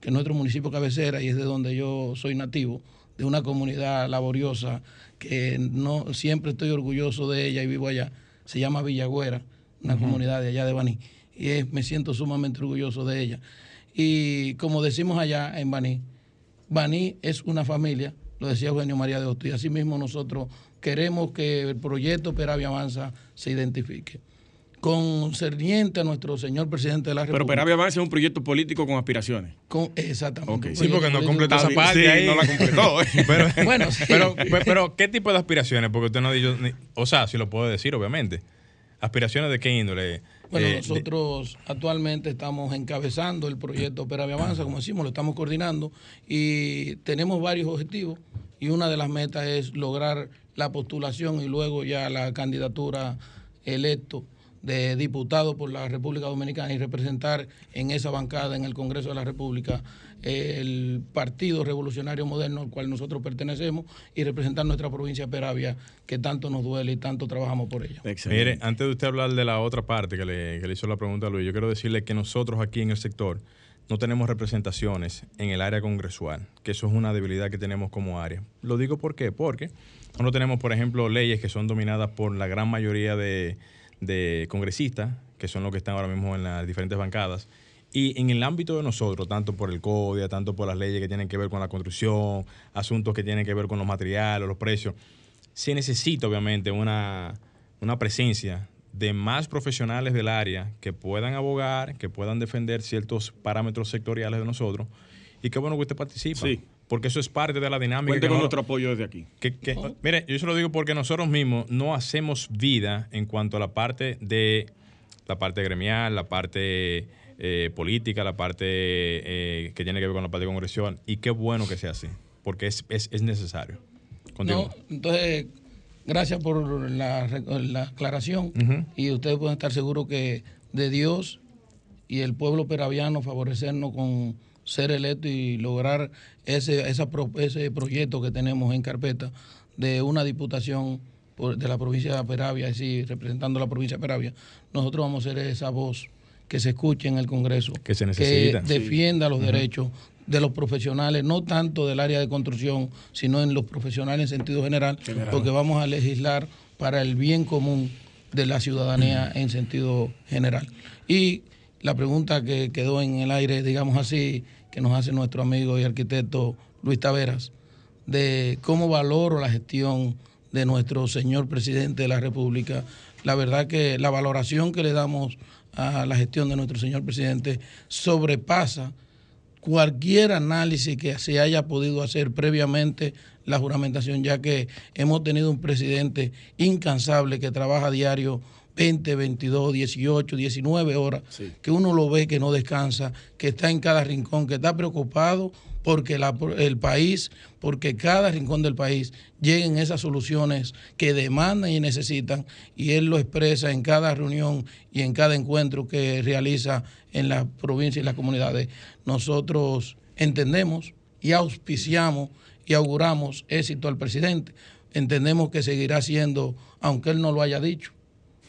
que es nuestro municipio cabecera y es de donde yo soy nativo, de una comunidad laboriosa que no siempre estoy orgulloso de ella y vivo allá. Se llama Villagüera, una comunidad de allá de Baní. Y me siento sumamente orgulloso de ella. Y como decimos allá en Baní, Baní es una familia, lo decía Eugenio María de Osto, y así mismo nosotros queremos que el proyecto Peravia Avanza se identifique concerniente a nuestro señor presidente de la República. Pero Peravia Avanza es un proyecto político con aspiraciones. exactamente. Sí, porque no completó esa parte ahí. no la completó. (laughs) pero, (laughs) bueno, pero, pero, ¿qué tipo de aspiraciones? Porque usted no ha dicho, o sea, si lo puedo decir, obviamente. ¿Aspiraciones de qué índole? Bueno, eh, nosotros actualmente estamos encabezando el proyecto Peravia Avanza, como decimos, lo estamos coordinando y tenemos varios objetivos y una de las metas es lograr la postulación y luego ya la candidatura electo de diputado por la República Dominicana y representar en esa bancada en el Congreso de la República el Partido Revolucionario Moderno al cual nosotros pertenecemos y representar nuestra provincia Peravia que tanto nos duele y tanto trabajamos por ella. Mire, antes de usted hablar de la otra parte que le, que le hizo la pregunta a Luis, yo quiero decirle que nosotros aquí en el sector no tenemos representaciones en el área congresual, que eso es una debilidad que tenemos como área. Lo digo por qué, porque no tenemos, por ejemplo, leyes que son dominadas por la gran mayoría de de congresistas, que son los que están ahora mismo en las diferentes bancadas. Y en el ámbito de nosotros, tanto por el CODIA, tanto por las leyes que tienen que ver con la construcción, asuntos que tienen que ver con los materiales, los precios, se necesita obviamente una, una presencia de más profesionales del área que puedan abogar, que puedan defender ciertos parámetros sectoriales de nosotros. Y qué bueno que usted participa. Sí porque eso es parte de la dinámica. Cuente con nuestro apoyo desde aquí. Mire, yo se lo digo porque nosotros mismos no hacemos vida en cuanto a la parte de la parte gremial, la parte eh, política, la parte eh, que tiene que ver con la parte de congresión. Y qué bueno que sea así, porque es, necesario. entonces, gracias por la, aclaración. Y ustedes pueden estar seguros que de Dios y el pueblo peraviano favorecernos con ser electo y lograr ese, esa, ese proyecto que tenemos en carpeta de una diputación de la provincia de Peravia, es decir, representando la provincia de Peravia, nosotros vamos a ser esa voz que se escuche en el Congreso, que, se necesita. que defienda los derechos de los profesionales, no tanto del área de construcción, sino en los profesionales en sentido general, porque vamos a legislar para el bien común de la ciudadanía en sentido general. Y la pregunta que quedó en el aire, digamos así, que nos hace nuestro amigo y arquitecto Luis Taveras, de cómo valoro la gestión de nuestro señor presidente de la República. La verdad que la valoración que le damos a la gestión de nuestro señor presidente sobrepasa cualquier análisis que se haya podido hacer previamente la juramentación, ya que hemos tenido un presidente incansable que trabaja a diario 20, 22, 18, 19 horas, que uno lo ve que no descansa, que está en cada rincón, que está preocupado porque el país, porque cada rincón del país lleguen esas soluciones que demandan y necesitan, y él lo expresa en cada reunión y en cada encuentro que realiza en la provincia y las comunidades. Nosotros entendemos y auspiciamos y auguramos éxito al presidente. Entendemos que seguirá siendo, aunque él no lo haya dicho,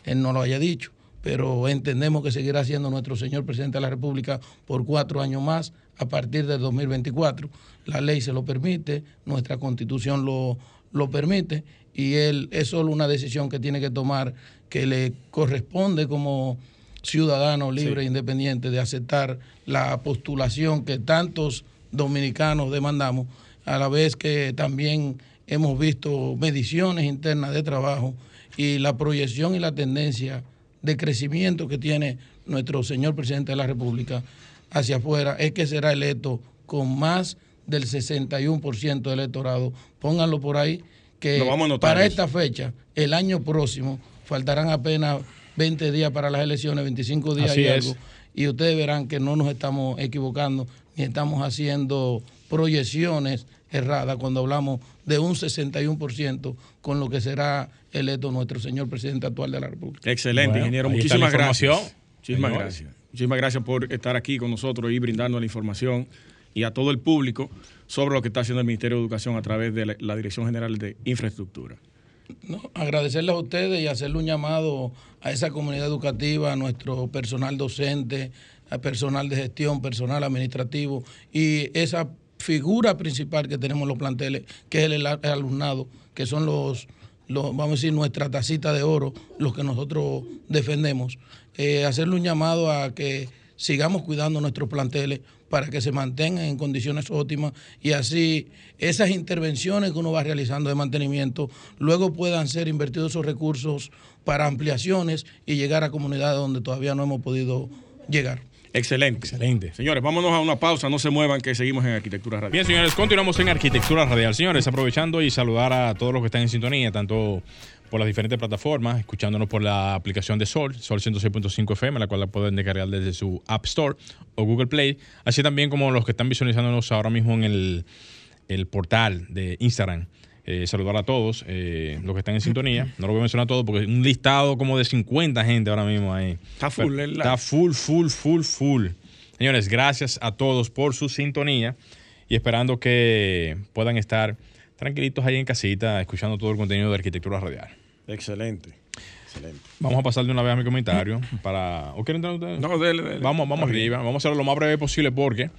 él no lo haya dicho, pero entendemos que seguirá siendo nuestro señor presidente de la República por cuatro años más a partir del 2024. La ley se lo permite, nuestra constitución lo, lo permite y él es solo una decisión que tiene que tomar que le corresponde como ciudadano libre e independiente de aceptar la postulación que tantos dominicanos demandamos, a la vez que también hemos visto mediciones internas de trabajo y la proyección y la tendencia de crecimiento que tiene nuestro señor presidente de la República hacia afuera es que será electo con más del 61% del electorado. Pónganlo por ahí, que para esta fecha, el año próximo, faltarán apenas 20 días para las elecciones, 25 días y algo, y ustedes verán que no nos estamos equivocando ni estamos haciendo proyecciones errada cuando hablamos de un 61% con lo que será electo nuestro señor presidente actual de la República. Excelente, Bueno, ingeniero. Muchísimas gracias. Muchísimas gracias. Muchísimas gracias por estar aquí con nosotros y brindando la información y a todo el público sobre lo que está haciendo el Ministerio de Educación a través de la, la Dirección General de Infraestructura. No, agradecerles a ustedes y hacerle un llamado a esa comunidad educativa, a nuestro personal docente, al personal de gestión, personal administrativo y esa figura principal que tenemos en los planteles, que es el, el alumnado, que son los, los, vamos a decir, nuestra tacita de oro, los que nosotros defendemos. Eh, hacerle un llamado a que sigamos cuidando nuestros planteles para que se mantengan en condiciones óptimas y así esas intervenciones que uno va realizando de mantenimiento luego puedan ser invertidos esos recursos para ampliaciones y llegar a comunidades donde todavía no hemos podido llegar. Excelente. Excelente. Señores, vámonos a una pausa, no se muevan que seguimos en Arquitectura Radio. Bien, señores, continuamos en Arquitectura Radial. Señores, aprovechando y saludar a todos los que están en sintonía, tanto por las diferentes plataformas, escuchándonos por la aplicación de Sol, Sol 106.5 FM, la cual la pueden descargar desde su App Store o Google Play, así también como los que están visualizándonos ahora mismo en el, el portal de Instagram. Eh, saludar a todos eh, los que están en sintonía. (clears throat) No lo voy a mencionar todo porque un listado como de 50 gente ahora mismo ahí. Está full, el- Está full, full, full, full. Señores, gracias a todos por su sintonía y esperando que puedan estar tranquilitos ahí en casita escuchando todo el contenido de Arquitectura Radial. Excelente. Excelente. Vamos a pasar de una vez a mi comentario para... ¿O quieren entrar ustedes? No, dele, dele. Vamos, vamos arriba. Vamos a hacerlo lo más breve posible porque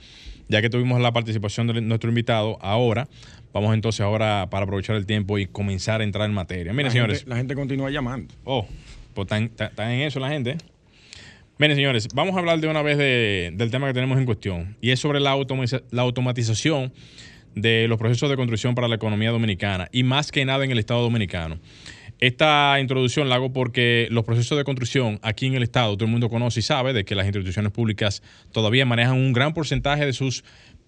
ya que tuvimos la participación de nuestro invitado, ahora vamos entonces ahora para aprovechar el tiempo y comenzar a entrar en materia. Miren, La señores. gente- la gente continúa llamando. Oh, pues están, en eso la gente. Miren, señores, vamos a hablar de una vez de- del tema que tenemos en cuestión. Y es sobre la automatización de los procesos de construcción para la economía dominicana. Y más que nada en el Estado dominicano. Esta introducción la hago porque los procesos de construcción aquí en el Estado, todo el mundo conoce y sabe de que las instituciones públicas todavía manejan un gran porcentaje de sus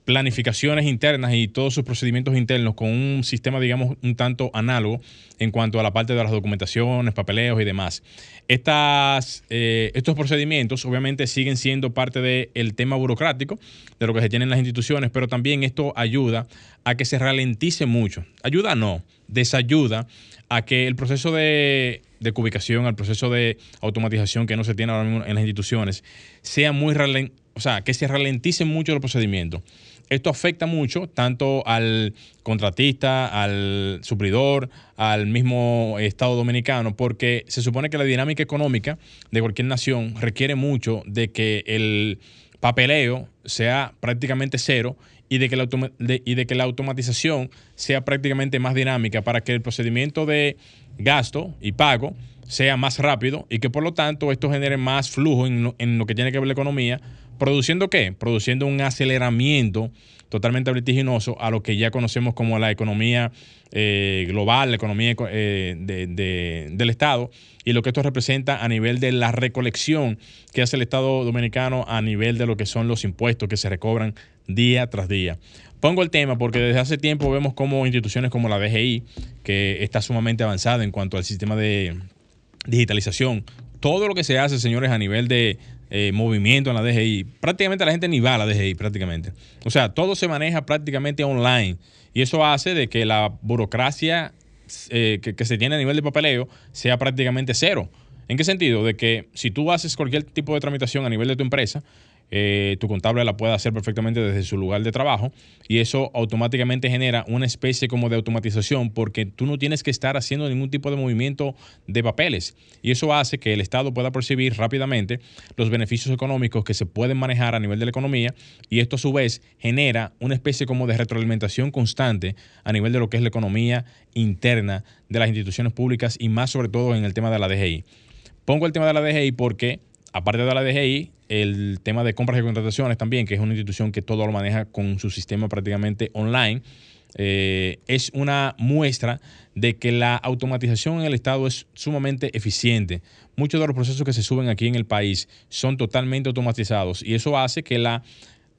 planificaciones internas y todos sus procedimientos internos con un sistema, digamos, un tanto análogo en cuanto a la parte de las documentaciones, papeleos y demás. Estas, eh, estos procedimientos obviamente siguen siendo parte del tema burocrático de lo que se tiene en las instituciones, pero también esto ayuda a que se ralentice mucho. Ayuda no, desayuda a que el proceso de, de cubicación, el proceso de automatización que no se tiene ahora mismo en las instituciones, sea muy ralen- o sea, que se ralenticen mucho los procedimientos. Esto afecta mucho tanto al contratista, al suplidor, al mismo Estado dominicano, porque se supone que la dinámica económica de cualquier nación requiere mucho de que el papeleo sea prácticamente cero y de que la, y de que la automatización sea prácticamente más dinámica para que el procedimiento de gasto y pago sea más rápido y que por lo tanto esto genere más flujo en lo, en lo que tiene que ver la economía, produciendo qué? Produciendo un aceleramiento totalmente vertiginoso a lo que ya conocemos como la economía eh, global, la economía eco- eh, de- del Estado y lo que esto representa a nivel de la recolección que hace el Estado dominicano a nivel de lo que son los impuestos que se recobran día tras día. Pongo el tema porque desde hace tiempo vemos como instituciones como la DGI, que está sumamente avanzada en cuanto al sistema de digitalización, todo lo que se hace, señores, a nivel de eh, movimiento en la DGI, prácticamente la gente ni va a la DGI, prácticamente. O sea, todo se maneja prácticamente online y eso hace de que la burocracia eh, que, que se tiene a nivel de papeleo sea prácticamente cero. ¿En qué sentido? De que si tú haces cualquier tipo de tramitación a nivel de tu empresa, eh, tu contable la puede hacer perfectamente desde su lugar de trabajo y eso automáticamente genera una especie como de automatización porque tú no tienes que estar haciendo ningún tipo de movimiento de papeles y eso hace que el Estado pueda percibir rápidamente los beneficios económicos que se pueden manejar a nivel de la economía y esto a su vez genera una especie como de retroalimentación constante a nivel de lo que es la economía interna de las instituciones públicas y más sobre todo en el tema de la DGI. Pongo el tema de la DGI porque, aparte de la DGI, el tema de compras y contrataciones también, que es una institución que todo lo maneja con su sistema prácticamente online, eh, es una muestra de que la automatización en el Estado es sumamente eficiente. Muchos de los procesos que se suben aquí en el país son totalmente automatizados y eso hace que la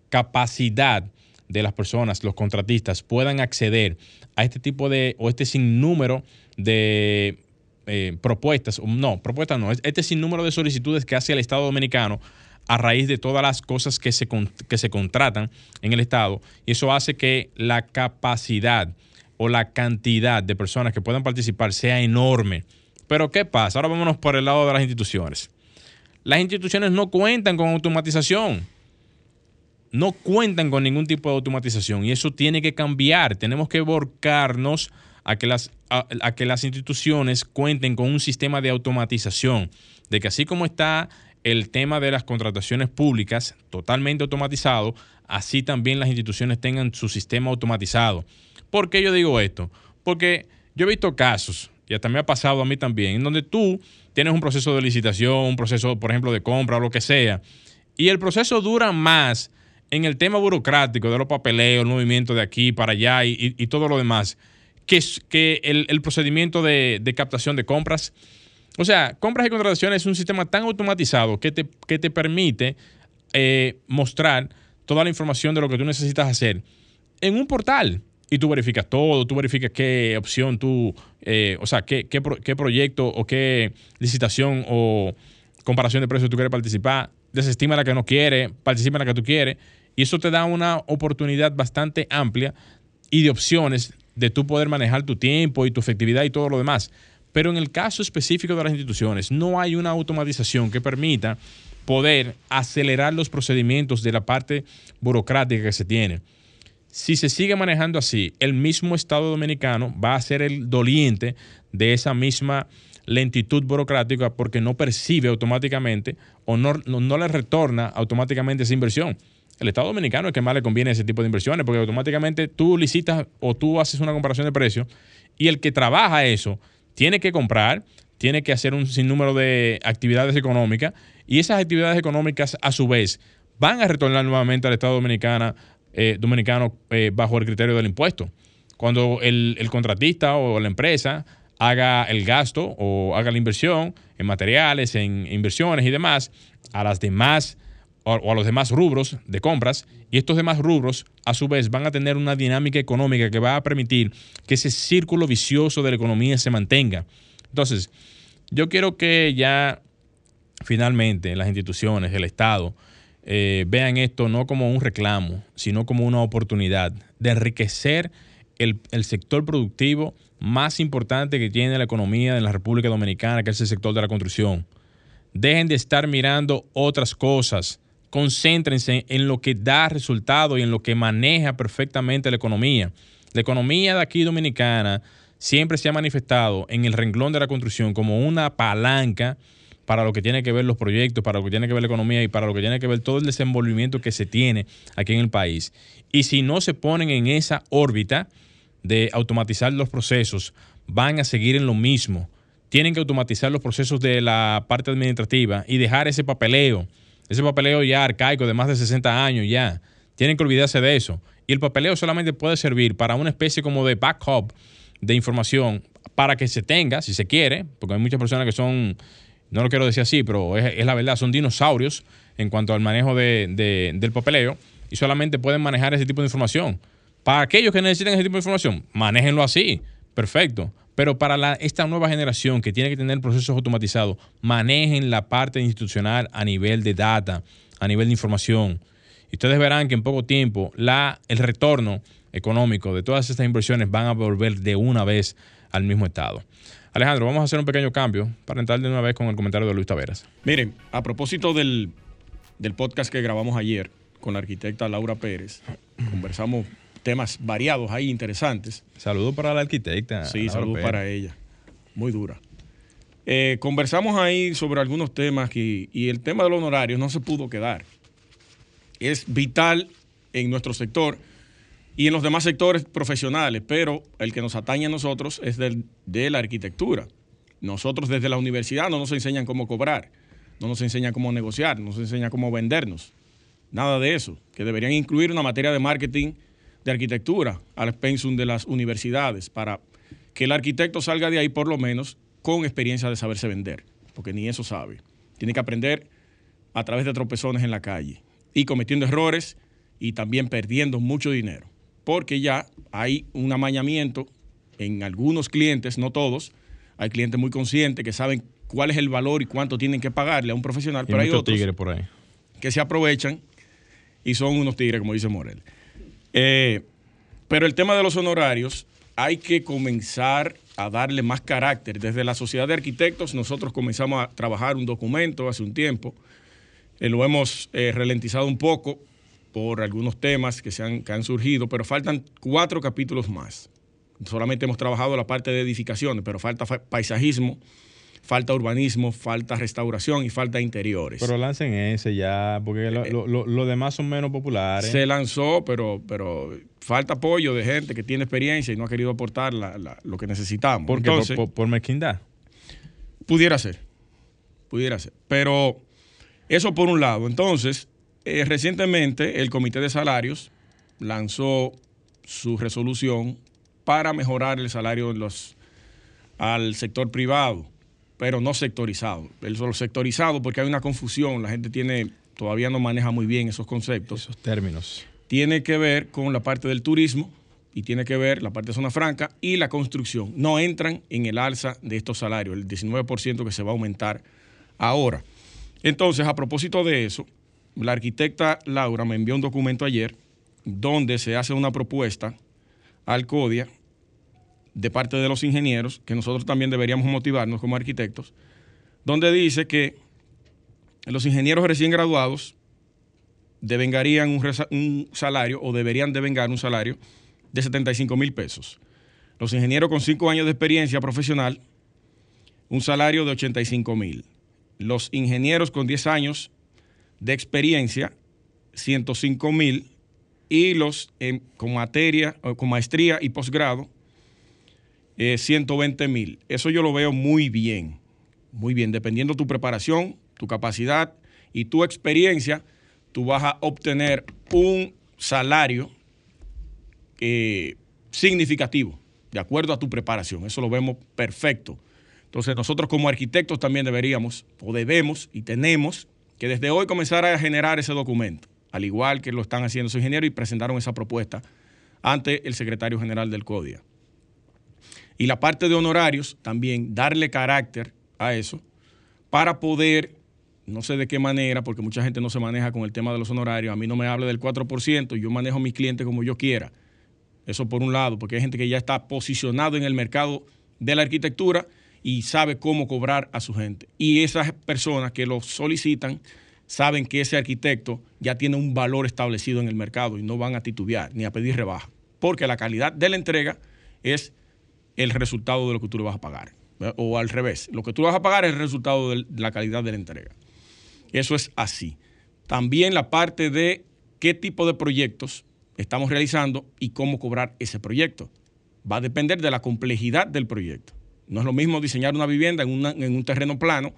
capacidad de las personas, los contratistas, puedan acceder a este tipo de, o este sinnúmero de eh, propuestas, no, propuestas no, este sinnúmero de solicitudes que hace el Estado Dominicano a raíz de todas las cosas que se, que se contratan en el Estado y eso hace que la capacidad o la cantidad de personas que puedan participar sea enorme. Pero ¿qué pasa? Ahora vámonos por el lado de las instituciones. Las instituciones no cuentan con automatización. No cuentan con ningún tipo de automatización y eso tiene que cambiar. Tenemos que volcarnos a que las, a que las instituciones cuenten con un sistema de automatización. De que así como está el tema de las contrataciones públicas totalmente automatizado, así también las instituciones tengan su sistema automatizado. ¿Por qué yo digo esto? Porque yo he visto casos, y hasta me ha pasado a mí también, en donde tú tienes un proceso de licitación, un proceso, por ejemplo, de compra o lo que sea, y el proceso dura más en el tema burocrático de los papeleos, el movimiento de aquí para allá y, todo lo demás, que, que el, procedimiento de, de captación de compras. O sea, compras y contrataciones es un sistema tan automatizado que te, que te permite eh, mostrar toda la información de lo que tú necesitas hacer en un portal. Y tú verificas todo, tú verificas qué opción tú, eh, o sea, qué, qué, proyecto o qué licitación o comparación de precios tú quieres participar, desestima la que no quiere, participa en la que tú quieres. Y eso te da una oportunidad bastante amplia y de opciones de tú poder manejar tu tiempo y tu efectividad y todo lo demás. Pero en el caso específico de las instituciones, no hay una automatización que permita poder acelerar los procedimientos de la parte burocrática que se tiene. Si se sigue manejando así, el mismo Estado dominicano va a ser el doliente de esa misma lentitud burocrática porque no percibe automáticamente o no, no, le retorna automáticamente esa inversión. El Estado dominicano es que más le conviene ese tipo de inversiones porque automáticamente tú licitas o tú haces una comparación de precios y el que trabaja eso tiene que comprar, tiene que hacer un sinnúmero de actividades económicas y esas actividades económicas a su vez van a retornar nuevamente al Estado dominicana, eh, dominicano eh, bajo el criterio del impuesto. Cuando el, contratista o la empresa haga el gasto o haga la inversión en materiales, en inversiones y demás, a las demás o a los demás rubros de compras y estos demás rubros a su vez van a tener una dinámica económica que va a permitir que ese círculo vicioso de la economía se mantenga. Entonces, yo quiero que ya finalmente las instituciones, el Estado, eh, vean esto no como un reclamo, sino como una oportunidad de enriquecer el, el, sector productivo más importante que tiene la economía de la República Dominicana, que es el sector de la construcción. Dejen de estar mirando otras cosas concéntrense en lo que da resultado y en lo que maneja perfectamente la economía. La economía de aquí dominicana siempre se ha manifestado en el renglón de la construcción como una palanca para lo que tiene que ver los proyectos, para lo que tiene que ver la economía y para lo que tiene que ver todo el desenvolvimiento que se tiene aquí en el país. Y si no se ponen en esa órbita de automatizar los procesos, van a seguir en lo mismo. Tienen que automatizar los procesos de la parte administrativa y dejar ese papeleo ese papeleo ya arcaico de más de 60 años ya. Tienen que olvidarse de eso. Y el papeleo solamente puede servir para una especie como de backup de información para que se tenga, si se quiere, porque hay muchas personas que son, no lo quiero decir así, pero es, la verdad, son dinosaurios en cuanto al manejo de, del papeleo y solamente pueden manejar ese tipo de información. Para aquellos que necesitan ese tipo de información, manéjenlo así, perfecto. Pero para esta nueva generación que tiene que tener procesos automatizados, manejen la parte institucional a nivel de data, a nivel de información. Y ustedes verán que en poco tiempo la, el retorno económico de todas estas inversiones van a volver de una vez al mismo estado. Alejandro, vamos a hacer un pequeño cambio para entrar de una vez con el comentario de Luis Taveras. Miren, a propósito del, del podcast que grabamos ayer con la arquitecta Laura Pérez, conversamos temas variados ahí, interesantes. Saludos para la arquitecta. Sí, saludos para ella. Muy dura. Eh, conversamos ahí sobre algunos temas y, y el tema de los honorarios no se pudo quedar. Es vital en nuestro sector y en los demás sectores profesionales, pero el que nos atañe a nosotros es del, de la arquitectura. Nosotros desde la universidad no nos enseñan cómo cobrar, no nos enseñan cómo negociar, no nos enseñan cómo vendernos. Nada de eso, que deberían incluir una materia de marketing de arquitectura al pensum de las universidades para que el arquitecto salga de ahí por lo menos con experiencia de saberse vender, porque ni eso sabe. Tiene que aprender a través de tropezones en la calle y cometiendo errores y también perdiendo mucho dinero, porque ya hay un amañamiento en algunos clientes, no todos, hay clientes muy conscientes que saben cuál es el valor y cuánto tienen que pagarle a un profesional, pero hay otros por ahí. que se aprovechan y son unos tigres, como dice Morel. Eh, pero el tema de los honorarios hay que comenzar a darle más carácter. Desde la Sociedad de Arquitectos nosotros comenzamos a trabajar un documento hace un tiempo. Eh, lo hemos eh, ralentizado un poco por algunos temas que, se han, que han surgido, pero faltan cuatro capítulos más. Solamente hemos trabajado la parte de edificaciones, pero falta fa- paisajismo, falta urbanismo, falta restauración y falta interiores. Pero lancen ese ya, porque lo, lo- lo- lo demás son menos populares. Se lanzó, pero, pero falta apoyo de gente que tiene experiencia y no ha querido aportar la- la- lo que necesitamos. porque Entonces, por, por- por mezquindad. pudiera ser, pudiera ser. Pero eso por un lado. Entonces, eh, recientemente el Comité de Salarios lanzó su resolución para mejorar el salario en los, al sector privado, pero no sectorizado. El solo sectorizado porque hay una confusión, la gente tiene todavía no maneja muy bien esos conceptos. Esos términos. Tiene que ver con la parte del turismo y tiene que ver la parte de zona franca y la construcción. No entran en el alza de estos salarios, el 19% que se va a aumentar ahora. Entonces, a propósito de eso, la arquitecta Laura me envió un documento ayer donde se hace una propuesta al CODIA de parte de los ingenieros, que nosotros también deberíamos motivarnos como arquitectos, donde dice que los ingenieros recién graduados devengarían un, un salario o deberían devengar un salario de 75 mil pesos. Los ingenieros con 5 años de experiencia profesional, un salario de 85 mil. Los ingenieros con 10 años de experiencia, 105 mil. Y los en- con materia, con maestría y posgrado, eh, 120 mil. Eso yo lo veo muy bien, muy bien. Dependiendo tu preparación, tu capacidad y tu experiencia, tú vas a obtener un salario eh, significativo, de acuerdo a tu preparación. Eso lo vemos perfecto. Entonces nosotros como arquitectos también deberíamos, o debemos, y tenemos que desde hoy comenzar a generar ese documento, al igual que lo están haciendo los ingenieros y presentaron esa propuesta ante el secretario general del CODIA. Y la parte de honorarios, también darle carácter a eso para poder, no sé de qué manera, porque mucha gente no se maneja con el tema de los honorarios, a mí no me hable del 4%, yo manejo a mis clientes como yo quiera. Eso por un lado, porque hay gente que ya está posicionado en el mercado de la arquitectura y sabe cómo cobrar a su gente. Y esas personas que lo solicitan saben que ese arquitecto ya tiene un valor establecido en el mercado y no van a titubear ni a pedir rebaja, porque la calidad de la entrega es el resultado de lo que tú le vas a pagar. O al revés, lo que tú le vas a pagar es el resultado de la calidad de la entrega. Eso es así. También la parte de qué tipo de proyectos estamos realizando y cómo cobrar ese proyecto. Va a depender de la complejidad del proyecto. No es lo mismo diseñar una vivienda en, en un terreno plano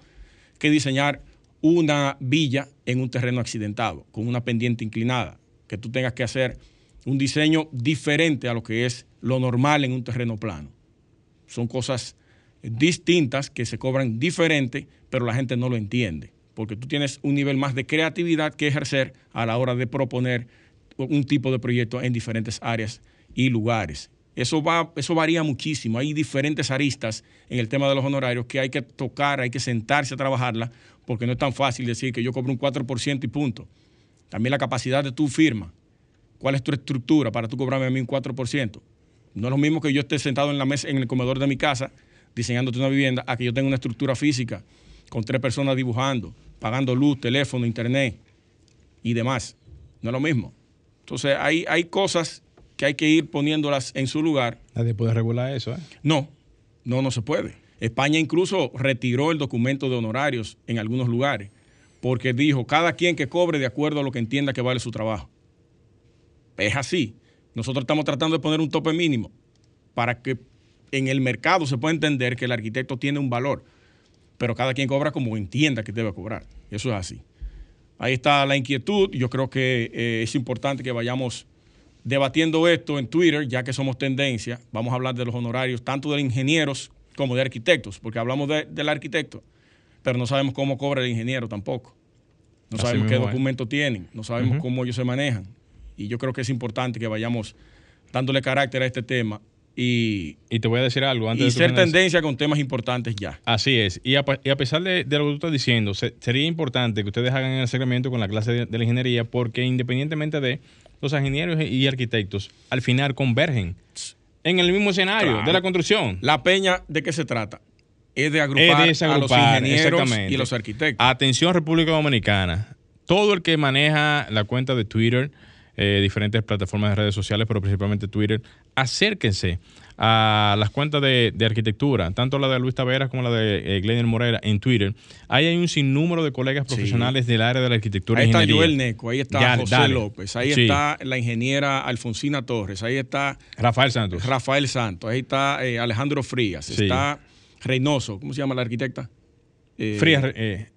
que diseñar una villa en un terreno accidentado, con una pendiente inclinada, que tú tengas que hacer un diseño diferente a lo que es lo normal en un terreno plano. Son cosas distintas que se cobran diferente, pero la gente no lo entiende, porque tú tienes un nivel más de creatividad que ejercer a la hora de proponer un tipo de proyecto en diferentes áreas y lugares. Eso, va, eso varía muchísimo. Hay diferentes aristas en el tema de los honorarios que hay que tocar, hay que sentarse a trabajarla, porque no es tan fácil decir que yo cobro un 4% y punto. También la capacidad de tu firma. ¿Cuál es tu estructura para tú cobrarme a mí un 4%? No es lo mismo que yo esté sentado en la mesa, en el comedor de mi casa, diseñándote una vivienda, a que yo tenga una estructura física con tres personas dibujando, pagando luz, teléfono, internet y demás. No es lo mismo. Entonces, hay, hay cosas que hay que ir poniéndolas en su lugar. Nadie puede regular eso, ¿eh? No, no, no se puede. España incluso retiró el documento de honorarios en algunos lugares, porque dijo, cada quien que cobre de acuerdo a lo que entienda que vale su trabajo. Es así. Nosotros estamos tratando de poner un tope mínimo para que en el mercado se pueda entender que el arquitecto tiene un valor, pero cada quien cobra como entienda que debe cobrar. Eso es así. Ahí está la inquietud. Yo creo que eh, es importante que vayamos debatiendo esto en Twitter, ya que somos tendencia. Vamos a hablar de los honorarios, tanto de ingenieros como de arquitectos, porque hablamos de- del arquitecto, pero no sabemos cómo cobra el ingeniero tampoco. No Así sabemos qué es. documentos tienen, no sabemos cómo ellos se manejan. Y yo creo que es importante que vayamos dándole carácter a este tema y, Y te voy a decir algo antes y de ser tendencia con temas importantes ya. Así es. Y a, y a pesar de, de lo que tú estás diciendo, se- sería importante que ustedes hagan el acercamiento con la clase de, de la ingeniería porque independientemente de los ingenieros y arquitectos, al final convergen en el mismo escenario Claro. de la construcción. La peña, ¿de qué se trata? Es de Es agrupar, de a los ingenieros y los arquitectos. Atención República Dominicana. Todo el que maneja la cuenta de Twitter, eh, diferentes plataformas de redes sociales, pero principalmente Twitter, acérquense a las cuentas de, de arquitectura, tanto la de Luis Taveras como la de eh, Glenn Morera en Twitter. Ahí hay un sinnúmero de colegas profesionales del área de la arquitectura Ahí e está ingeniería. Joel Neco, ahí está Ya, José dale. López, ahí Sí. está la ingeniera Alfonsina Torres, ahí está Rafael Santos. Rafael Santos, ahí está eh, Alejandro Frías, Sí. está Reynoso, ¿cómo se llama la arquitecta? Eh, Frías,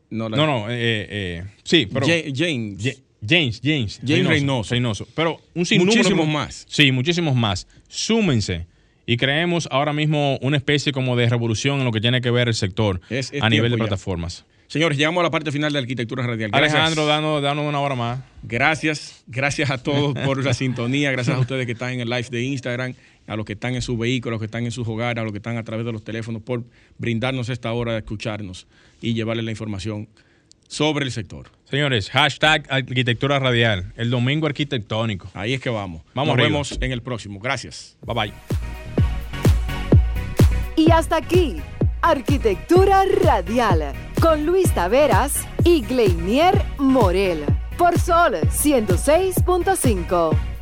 no, no, la- no, eh, eh, sí, pero... Ja- James. James, James. James Reynoso. Reynoso. Pero un sinnúmero. Muchísimos más. Sí, muchísimos más. Súmense y creemos ahora mismo una especie como de revolución en lo que tiene que ver el sector Es- es a nivel de ya. plataformas. Señores, llegamos a la parte final de Arquitectura Radial. Gracias. Alejandro, danos, danos una hora más. Gracias, gracias a todos por la (laughs) sintonía, gracias a ustedes que están en el live de Instagram, a los que están en sus vehículos, a los que están en sus hogares, a los que están a través de los teléfonos, por brindarnos esta hora de escucharnos y llevarles la información sobre el sector. Señores, hashtag arquitectura radial. El domingo arquitectónico. Ahí es que vamos. Vamos Nos vemos en el próximo. Gracias. Bye bye. Y hasta aquí, Arquitectura Radial, con Luis Taveras y Gleinier Morel, por Sol 106.5.